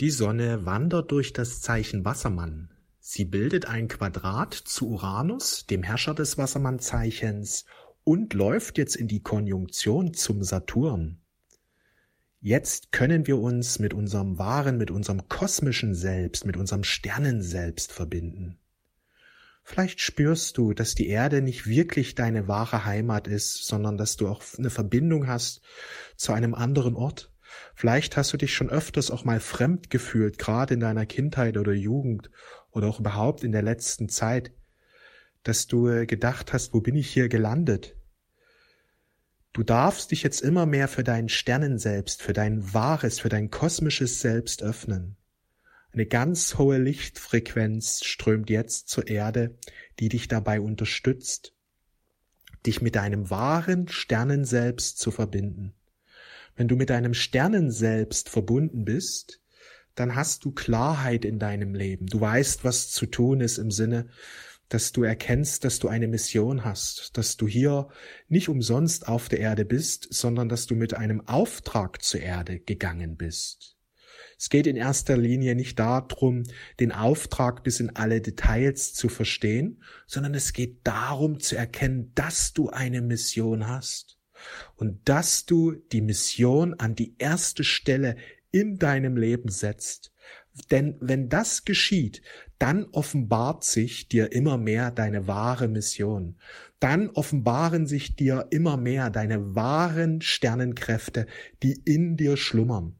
Die Sonne wandert durch das Zeichen Wassermann. Sie bildet ein Quadrat zu Uranus, dem Herrscher des Wassermannzeichens, und läuft jetzt in die Konjunktion zum Saturn. Jetzt können wir uns mit unserem wahren, mit unserem kosmischen Selbst, mit unserem Sternenselbst verbinden. Vielleicht spürst du, dass die Erde nicht wirklich deine wahre Heimat ist, sondern dass du auch eine Verbindung hast zu einem anderen Ort. Vielleicht hast du dich schon öfters auch mal fremd gefühlt, gerade in deiner Kindheit oder Jugend oder auch überhaupt in der letzten Zeit, dass du äh, gedacht hast, wo bin ich hier gelandet? Du darfst dich jetzt immer mehr für dein Sternenselbst, für dein wahres, für dein kosmisches Selbst öffnen. Eine ganz hohe Lichtfrequenz strömt jetzt zur Erde, die dich dabei unterstützt, dich mit deinem wahren Sternenselbst zu verbinden. Wenn du mit deinem Sternenselbst verbunden bist, dann hast du Klarheit in deinem Leben. Du weißt, was zu tun ist im Sinne, dass du erkennst, dass du eine Mission hast, dass du hier nicht umsonst auf der Erde bist, sondern dass du mit einem Auftrag zur Erde gegangen bist. Es geht in erster Linie nicht darum, den Auftrag bis in alle Details zu verstehen, sondern es geht darum zu erkennen, dass du eine Mission hast und dass du die Mission an die erste Stelle in deinem Leben setzt. Denn wenn das geschieht, dann offenbart sich dir immer mehr deine wahre Mission. Dann offenbaren sich dir immer mehr deine wahren Sternenkräfte, die in dir schlummern.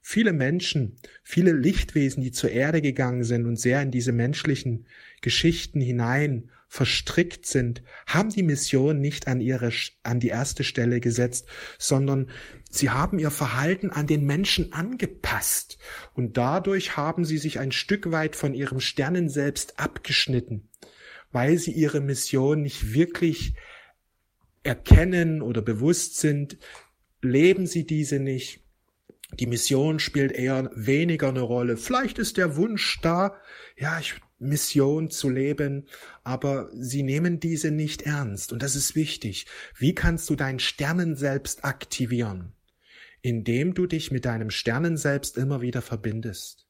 Viele Menschen, viele Lichtwesen, die zur Erde gegangen sind und sehr in diese menschlichen Geschichten hinein verstrickt sind, haben die Mission nicht an ihre, an die erste Stelle gesetzt, sondern sie haben ihr Verhalten an den Menschen angepasst. Und dadurch haben sie sich ein Stück weit von ihrem Sternen selbst abgeschnitten, weil sie ihre Mission nicht wirklich erkennen oder bewusst sind, leben sie diese nicht? Die Mission spielt eher weniger eine Rolle. Vielleicht ist der Wunsch da, ja, ich, Mission zu leben, aber sie nehmen diese nicht ernst. Und das ist wichtig. Wie kannst du dein Sternenselbst aktivieren? Indem du dich mit deinem Sternenselbst immer wieder verbindest.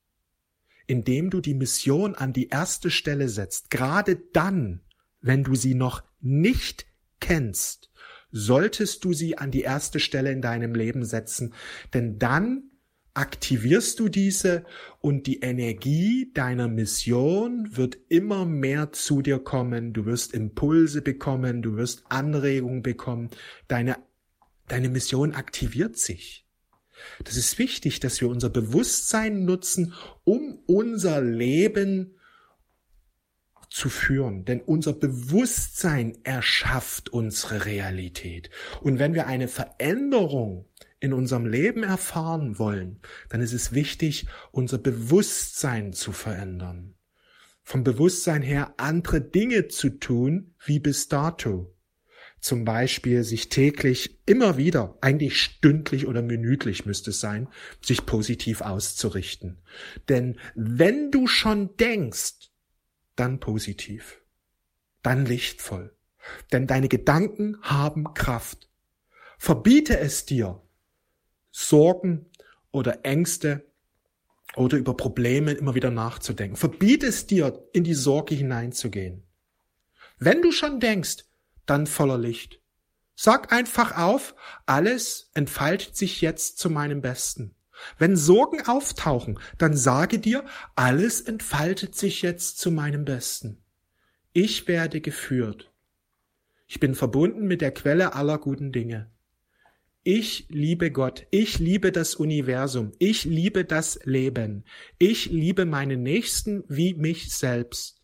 Indem du die Mission an die erste Stelle setzt. Gerade dann, wenn du sie noch nicht kennst solltest du sie an die erste Stelle in deinem Leben setzen, denn dann aktivierst du diese und die Energie deiner Mission wird immer mehr zu dir kommen, du wirst Impulse bekommen, du wirst Anregungen bekommen, deine, deine Mission aktiviert sich. Das ist wichtig, dass wir unser Bewusstsein nutzen, um unser Leben zu führen, denn unser Bewusstsein erschafft unsere Realität. Und wenn wir eine Veränderung in unserem Leben erfahren wollen, dann ist es wichtig, unser Bewusstsein zu verändern. Vom Bewusstsein her andere Dinge zu tun wie bis dato. Zum Beispiel sich täglich immer wieder, eigentlich stündlich oder minütlich müsste es sein, sich positiv auszurichten. Denn wenn du schon denkst, dann positiv, dann lichtvoll. Denn deine Gedanken haben Kraft. Verbiete es dir, Sorgen oder Ängste oder über Probleme immer wieder nachzudenken. Verbiete es dir, in die Sorge hineinzugehen. Wenn du schon denkst, dann voller Licht. Sag einfach auf, alles entfaltet sich jetzt zu meinem Besten. Wenn Sorgen auftauchen, dann sage dir, alles entfaltet sich jetzt zu meinem Besten. Ich werde geführt. Ich bin verbunden mit der Quelle aller guten Dinge. Ich liebe Gott, ich liebe das Universum, ich liebe das Leben, ich liebe meinen Nächsten wie mich selbst.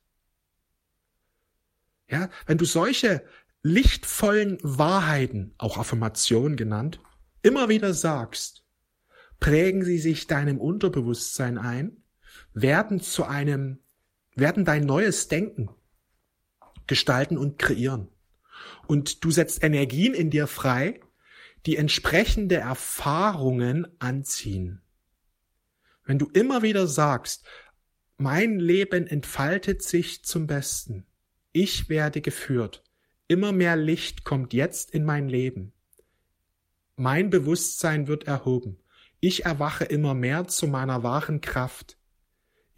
Ja, wenn du solche lichtvollen Wahrheiten, auch Affirmation genannt, immer wieder sagst, prägen sie sich deinem Unterbewusstsein ein, werden zu einem, werden dein neues Denken gestalten und kreieren. Und du setzt Energien in dir frei, die entsprechende Erfahrungen anziehen. Wenn du immer wieder sagst, mein Leben entfaltet sich zum Besten, ich werde geführt, immer mehr Licht kommt jetzt in mein Leben, mein Bewusstsein wird erhoben, Ich erwache immer mehr zu meiner wahren Kraft.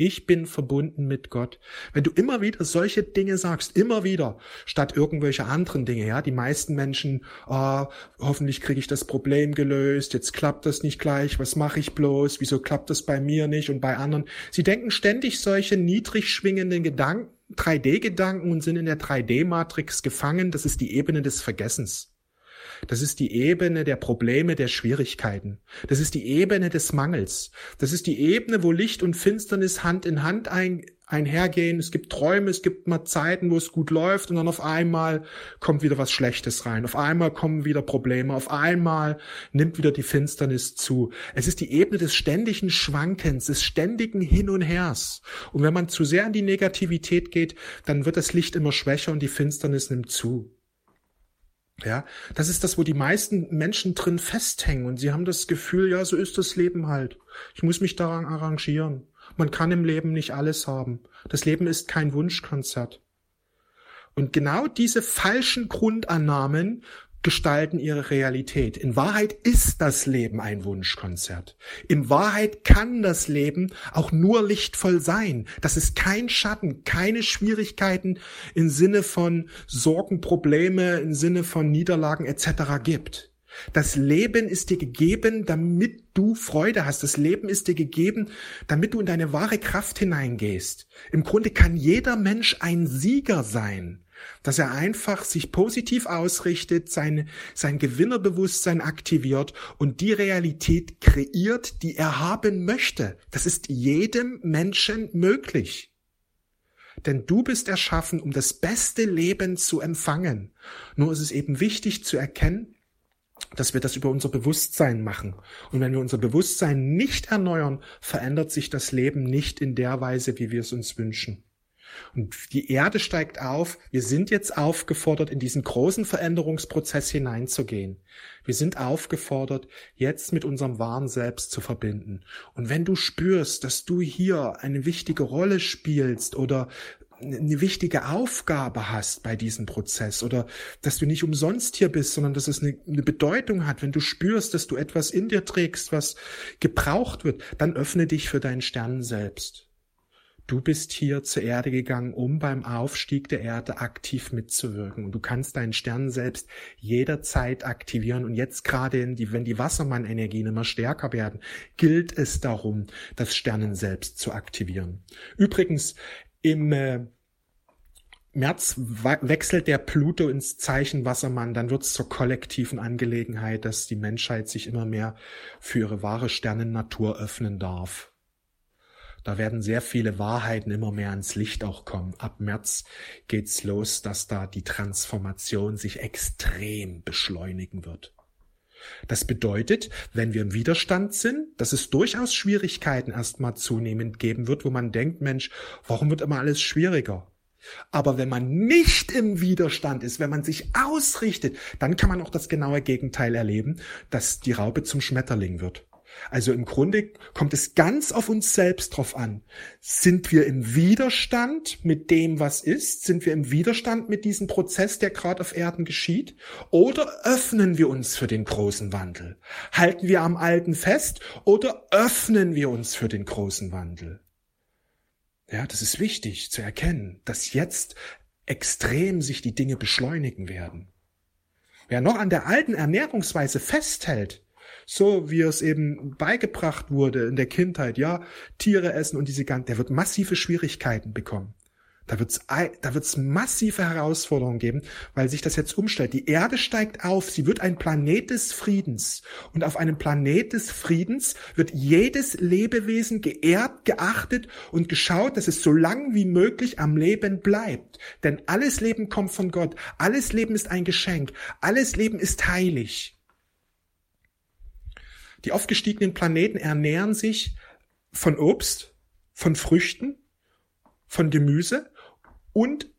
Ich bin verbunden mit Gott. Wenn du immer wieder solche Dinge sagst, immer wieder, statt irgendwelche anderen Dinge, ja, die meisten Menschen, ah, hoffentlich kriege ich das Problem gelöst, jetzt klappt das nicht gleich, was mache ich bloß, wieso klappt das bei mir nicht und bei anderen? Sie denken ständig solche niedrig schwingenden Gedanken, 3D-Gedanken und sind in der 3D-Matrix gefangen. Das ist die Ebene des Vergessens. Das ist die Ebene der Probleme, der Schwierigkeiten. Das ist die Ebene des Mangels. Das ist die Ebene, wo Licht und Finsternis Hand in Hand ein, einhergehen. Es gibt Träume, es gibt mal Zeiten, wo es gut läuft und dann auf einmal kommt wieder was Schlechtes rein. Auf einmal kommen wieder Probleme. Auf einmal nimmt wieder die Finsternis zu. Es ist die Ebene des ständigen Schwankens, des ständigen Hin und Hers. Und wenn man zu sehr in die Negativität geht, dann wird das Licht immer schwächer und die Finsternis nimmt zu. Ja, das ist das, wo die meisten Menschen drin festhängen und sie haben das Gefühl, ja, so ist das Leben halt. Ich muss mich daran arrangieren. Man kann im Leben nicht alles haben. Das Leben ist kein Wunschkonzert. Und genau diese falschen Grundannahmen gestalten ihre Realität. In Wahrheit ist das Leben ein Wunschkonzert. In Wahrheit kann das Leben auch nur lichtvoll sein. Das ist kein Schatten, keine Schwierigkeiten im Sinne von Sorgen, Probleme, im Sinne von Niederlagen etc. gibt. Das Leben ist dir gegeben, damit du Freude hast. Das Leben ist dir gegeben, damit du in deine wahre Kraft hineingehst. Im Grunde kann jeder Mensch ein Sieger sein dass er einfach sich positiv ausrichtet, sein, sein Gewinnerbewusstsein aktiviert und die Realität kreiert, die er haben möchte. Das ist jedem Menschen möglich. Denn du bist erschaffen, um das beste Leben zu empfangen. Nur ist es eben wichtig zu erkennen, dass wir das über unser Bewusstsein machen. Und wenn wir unser Bewusstsein nicht erneuern, verändert sich das Leben nicht in der Weise, wie wir es uns wünschen. Und die Erde steigt auf. Wir sind jetzt aufgefordert, in diesen großen Veränderungsprozess hineinzugehen. Wir sind aufgefordert, jetzt mit unserem wahren Selbst zu verbinden. Und wenn du spürst, dass du hier eine wichtige Rolle spielst oder eine wichtige Aufgabe hast bei diesem Prozess oder dass du nicht umsonst hier bist, sondern dass es eine, eine, Bedeutung hat, wenn du spürst, dass du etwas in dir trägst, was gebraucht wird, dann öffne dich für deinen Stern selbst. Du bist hier zur Erde gegangen, um beim Aufstieg der Erde aktiv mitzuwirken. Und du kannst deinen Stern selbst jederzeit aktivieren. Und jetzt gerade, die, wenn die Wassermann-Energien immer stärker werden, gilt es darum, das Sternen selbst zu aktivieren. Übrigens, im äh, März wechselt der Pluto ins Zeichen Wassermann, dann wird es zur kollektiven Angelegenheit, dass die Menschheit sich immer mehr für ihre wahre Sternennatur öffnen darf. Da werden sehr viele Wahrheiten immer mehr ans Licht auch kommen. Ab März geht's los, dass da die Transformation sich extrem beschleunigen wird. Das bedeutet, wenn wir im Widerstand sind, dass es durchaus Schwierigkeiten erstmal zunehmend geben wird, wo man denkt, Mensch, warum wird immer alles schwieriger? Aber wenn man nicht im Widerstand ist, wenn man sich ausrichtet, dann kann man auch das genaue Gegenteil erleben, dass die Raupe zum Schmetterling wird. Also im Grunde kommt es ganz auf uns selbst drauf an. Sind wir im Widerstand mit dem, was ist? Sind wir im Widerstand mit diesem Prozess, der gerade auf Erden geschieht? Oder öffnen wir uns für den großen Wandel? Halten wir am Alten fest oder öffnen wir uns für den großen Wandel? Ja, das ist wichtig zu erkennen, dass jetzt extrem sich die Dinge beschleunigen werden. Wer noch an der alten Ernährungsweise festhält, so wie es eben beigebracht wurde in der Kindheit, ja, Tiere essen und diese ganzen, der wird massive Schwierigkeiten bekommen. Da wird's, da wird's massive Herausforderungen geben, weil sich das jetzt umstellt. Die Erde steigt auf, sie wird ein Planet des Friedens. Und auf einem Planet des Friedens wird jedes Lebewesen geehrt, geachtet und geschaut, dass es so lang wie möglich am Leben bleibt. Denn alles Leben kommt von Gott. Alles Leben ist ein Geschenk. Alles Leben ist heilig. Die aufgestiegenen Planeten ernähren sich von Obst, von Früchten, von Gemüse und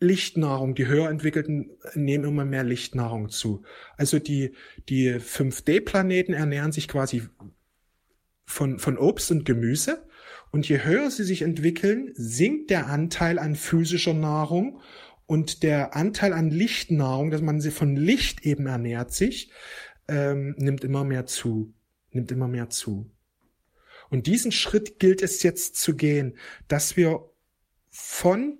Lichtnahrung. Die höher entwickelten nehmen immer mehr Lichtnahrung zu. Also die, die 5D-Planeten ernähren sich quasi von, von Obst und Gemüse. Und je höher sie sich entwickeln, sinkt der Anteil an physischer Nahrung und der Anteil an Lichtnahrung, dass man sie von Licht eben ernährt sich, ähm, nimmt immer mehr zu. Nimmt immer mehr zu. Und diesen Schritt gilt es jetzt zu gehen, dass wir von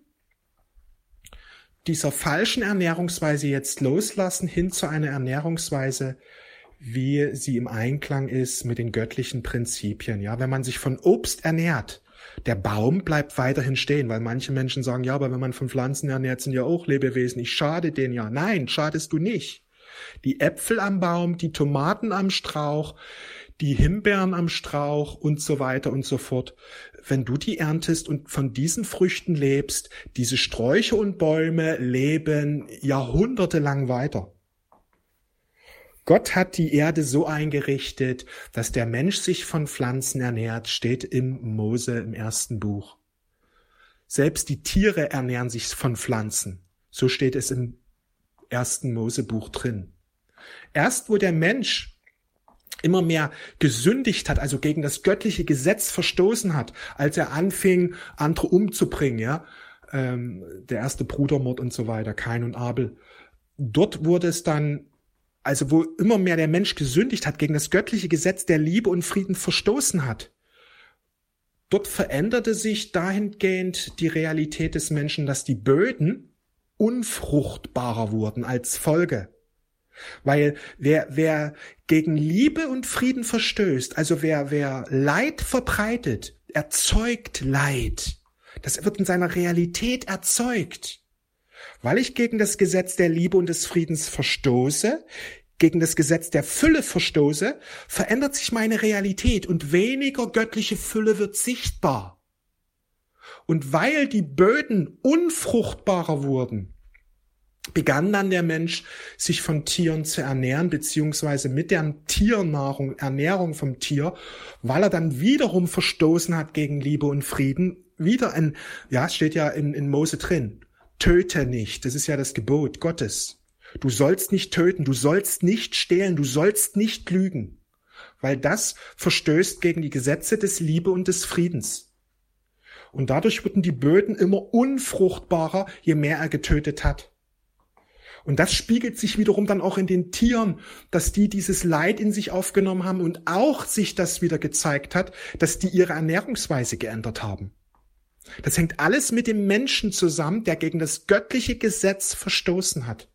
dieser falschen Ernährungsweise jetzt loslassen hin zu einer Ernährungsweise, wie sie im Einklang ist mit den göttlichen Prinzipien. Ja, wenn man sich von Obst ernährt, der Baum bleibt weiterhin stehen, weil manche Menschen sagen, ja, aber wenn man von Pflanzen ernährt, sind ja auch Lebewesen. Ich schade denen ja. Nein, schadest du nicht. Die Äpfel am Baum, die Tomaten am Strauch, die Himbeeren am Strauch und so weiter und so fort. Wenn du die erntest und von diesen Früchten lebst, diese Sträucher und Bäume leben jahrhundertelang weiter. Gott hat die Erde so eingerichtet, dass der Mensch sich von Pflanzen ernährt, steht im Mose im ersten Buch. Selbst die Tiere ernähren sich von Pflanzen. So steht es im ersten Mosebuch drin. Erst wo der Mensch immer mehr gesündigt hat, also gegen das göttliche Gesetz verstoßen hat, als er anfing, andere umzubringen, ja, ähm, der erste Brudermord und so weiter, Kain und Abel. Dort wurde es dann, also wo immer mehr der Mensch gesündigt hat, gegen das göttliche Gesetz der Liebe und Frieden verstoßen hat. Dort veränderte sich dahingehend die Realität des Menschen, dass die Böden unfruchtbarer wurden als Folge. Weil wer, wer gegen Liebe und Frieden verstößt, also wer, wer Leid verbreitet, erzeugt Leid. Das wird in seiner Realität erzeugt. Weil ich gegen das Gesetz der Liebe und des Friedens verstoße, gegen das Gesetz der Fülle verstoße, verändert sich meine Realität und weniger göttliche Fülle wird sichtbar. Und weil die Böden unfruchtbarer wurden, begann dann der Mensch, sich von Tieren zu ernähren, beziehungsweise mit der Tiernahrung, Ernährung vom Tier, weil er dann wiederum verstoßen hat gegen Liebe und Frieden. Wieder ein, ja, steht ja in, in Mose drin. Töte nicht. Das ist ja das Gebot Gottes. Du sollst nicht töten, du sollst nicht stehlen, du sollst nicht lügen. Weil das verstößt gegen die Gesetze des Liebe und des Friedens. Und dadurch wurden die Böden immer unfruchtbarer, je mehr er getötet hat. Und das spiegelt sich wiederum dann auch in den Tieren, dass die dieses Leid in sich aufgenommen haben und auch sich das wieder gezeigt hat, dass die ihre Ernährungsweise geändert haben. Das hängt alles mit dem Menschen zusammen, der gegen das göttliche Gesetz verstoßen hat.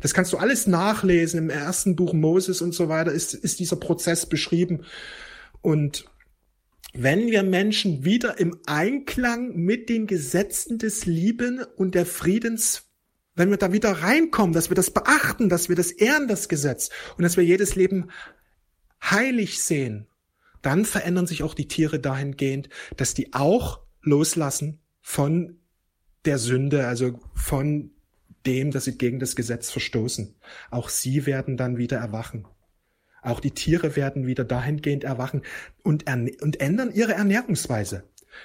Das kannst du alles nachlesen. Im ersten Buch Moses und so weiter ist, ist dieser Prozess beschrieben. Und wenn wir Menschen wieder im Einklang mit den Gesetzen des Lieben und der Friedens wenn wir da wieder reinkommen, dass wir das beachten, dass wir das ehren, das Gesetz, und dass wir jedes Leben heilig sehen, dann verändern sich auch die Tiere dahingehend, dass die auch loslassen von der Sünde, also von dem, dass sie gegen das Gesetz verstoßen. Auch sie werden dann wieder erwachen. Auch die Tiere werden wieder dahingehend erwachen und, und ändern ihre Ernährungsweise.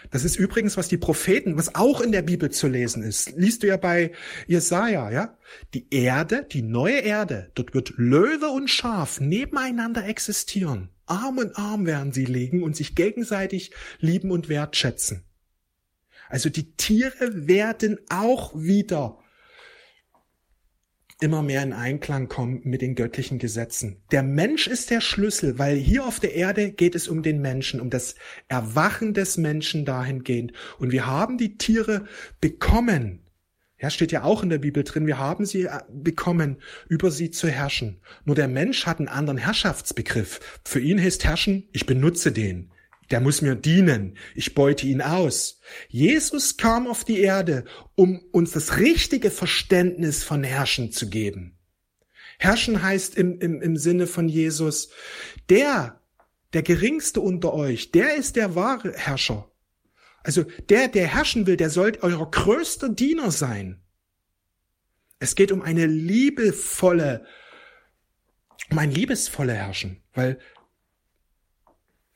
Das ist übrigens, was die Propheten, was auch in der Bibel zu lesen ist. Liest du ja bei Jesaja, ja? Die Erde, die neue Erde, dort wird Löwe und Schaf nebeneinander existieren. Arm in Arm werden sie liegen und sich gegenseitig lieben und wertschätzen. Also die Tiere werden auch wieder immer mehr in Einklang kommen mit den göttlichen Gesetzen. Der Mensch ist der Schlüssel, weil hier auf der Erde geht es um den Menschen, um das Erwachen des Menschen dahingehend. Und wir haben die Tiere bekommen. Ja, steht ja auch in der Bibel drin, wir haben sie äh, bekommen, über sie zu herrschen. Nur der Mensch hat einen anderen Herrschaftsbegriff. Für ihn heißt herrschen, ich benutze den der muss mir dienen, ich beute ihn aus. Jesus kam auf die Erde, um uns das richtige Verständnis von Herrschen zu geben. Herrschen heißt im, im, im Sinne von Jesus, der, der geringste unter euch, der ist der wahre Herrscher. Also der, der herrschen will, der soll euer größter Diener sein. Es geht um eine liebevolle, um ein liebesvolle Herrschen, weil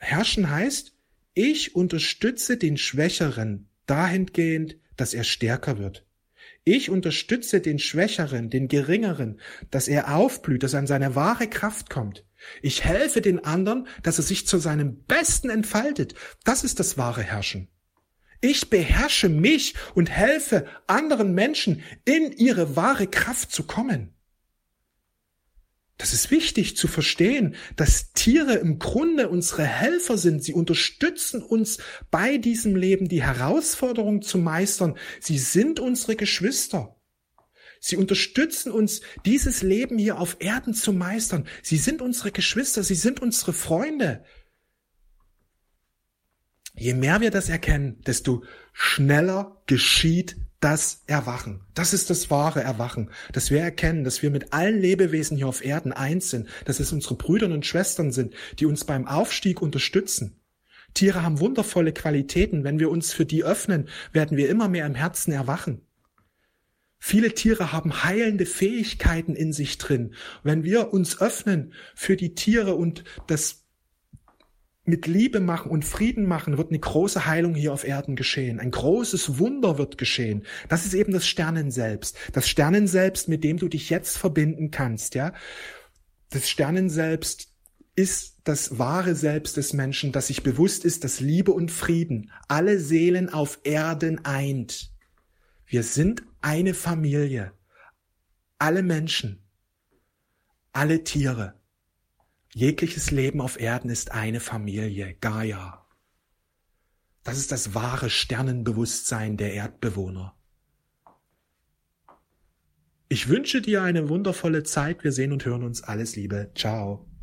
Herrschen heißt, ich unterstütze den Schwächeren dahingehend, dass er stärker wird. Ich unterstütze den Schwächeren, den Geringeren, dass er aufblüht, dass er an seine wahre Kraft kommt. Ich helfe den anderen, dass er sich zu seinem Besten entfaltet. Das ist das wahre Herrschen. Ich beherrsche mich und helfe anderen Menschen in ihre wahre Kraft zu kommen. Das ist wichtig zu verstehen, dass Tiere im Grunde unsere Helfer sind. Sie unterstützen uns bei diesem Leben, die Herausforderung zu meistern. Sie sind unsere Geschwister. Sie unterstützen uns, dieses Leben hier auf Erden zu meistern. Sie sind unsere Geschwister, sie sind unsere Freunde. Je mehr wir das erkennen, desto schneller geschieht das Erwachen. Das ist das wahre Erwachen, dass wir erkennen, dass wir mit allen Lebewesen hier auf Erden eins sind, dass es unsere Brüder und Schwestern sind, die uns beim Aufstieg unterstützen. Tiere haben wundervolle Qualitäten. Wenn wir uns für die öffnen, werden wir immer mehr im Herzen erwachen. Viele Tiere haben heilende Fähigkeiten in sich drin. Wenn wir uns öffnen für die Tiere und das mit Liebe machen und Frieden machen, wird eine große Heilung hier auf Erden geschehen. Ein großes Wunder wird geschehen. Das ist eben das Sternen selbst. Das Sternen selbst, mit dem du dich jetzt verbinden kannst, ja. Das Sternen selbst ist das wahre Selbst des Menschen, das sich bewusst ist, dass Liebe und Frieden alle Seelen auf Erden eint. Wir sind eine Familie. Alle Menschen. Alle Tiere. Jegliches Leben auf Erden ist eine Familie, Gaia. Das ist das wahre Sternenbewusstsein der Erdbewohner. Ich wünsche dir eine wundervolle Zeit. Wir sehen und hören uns. Alles Liebe. Ciao.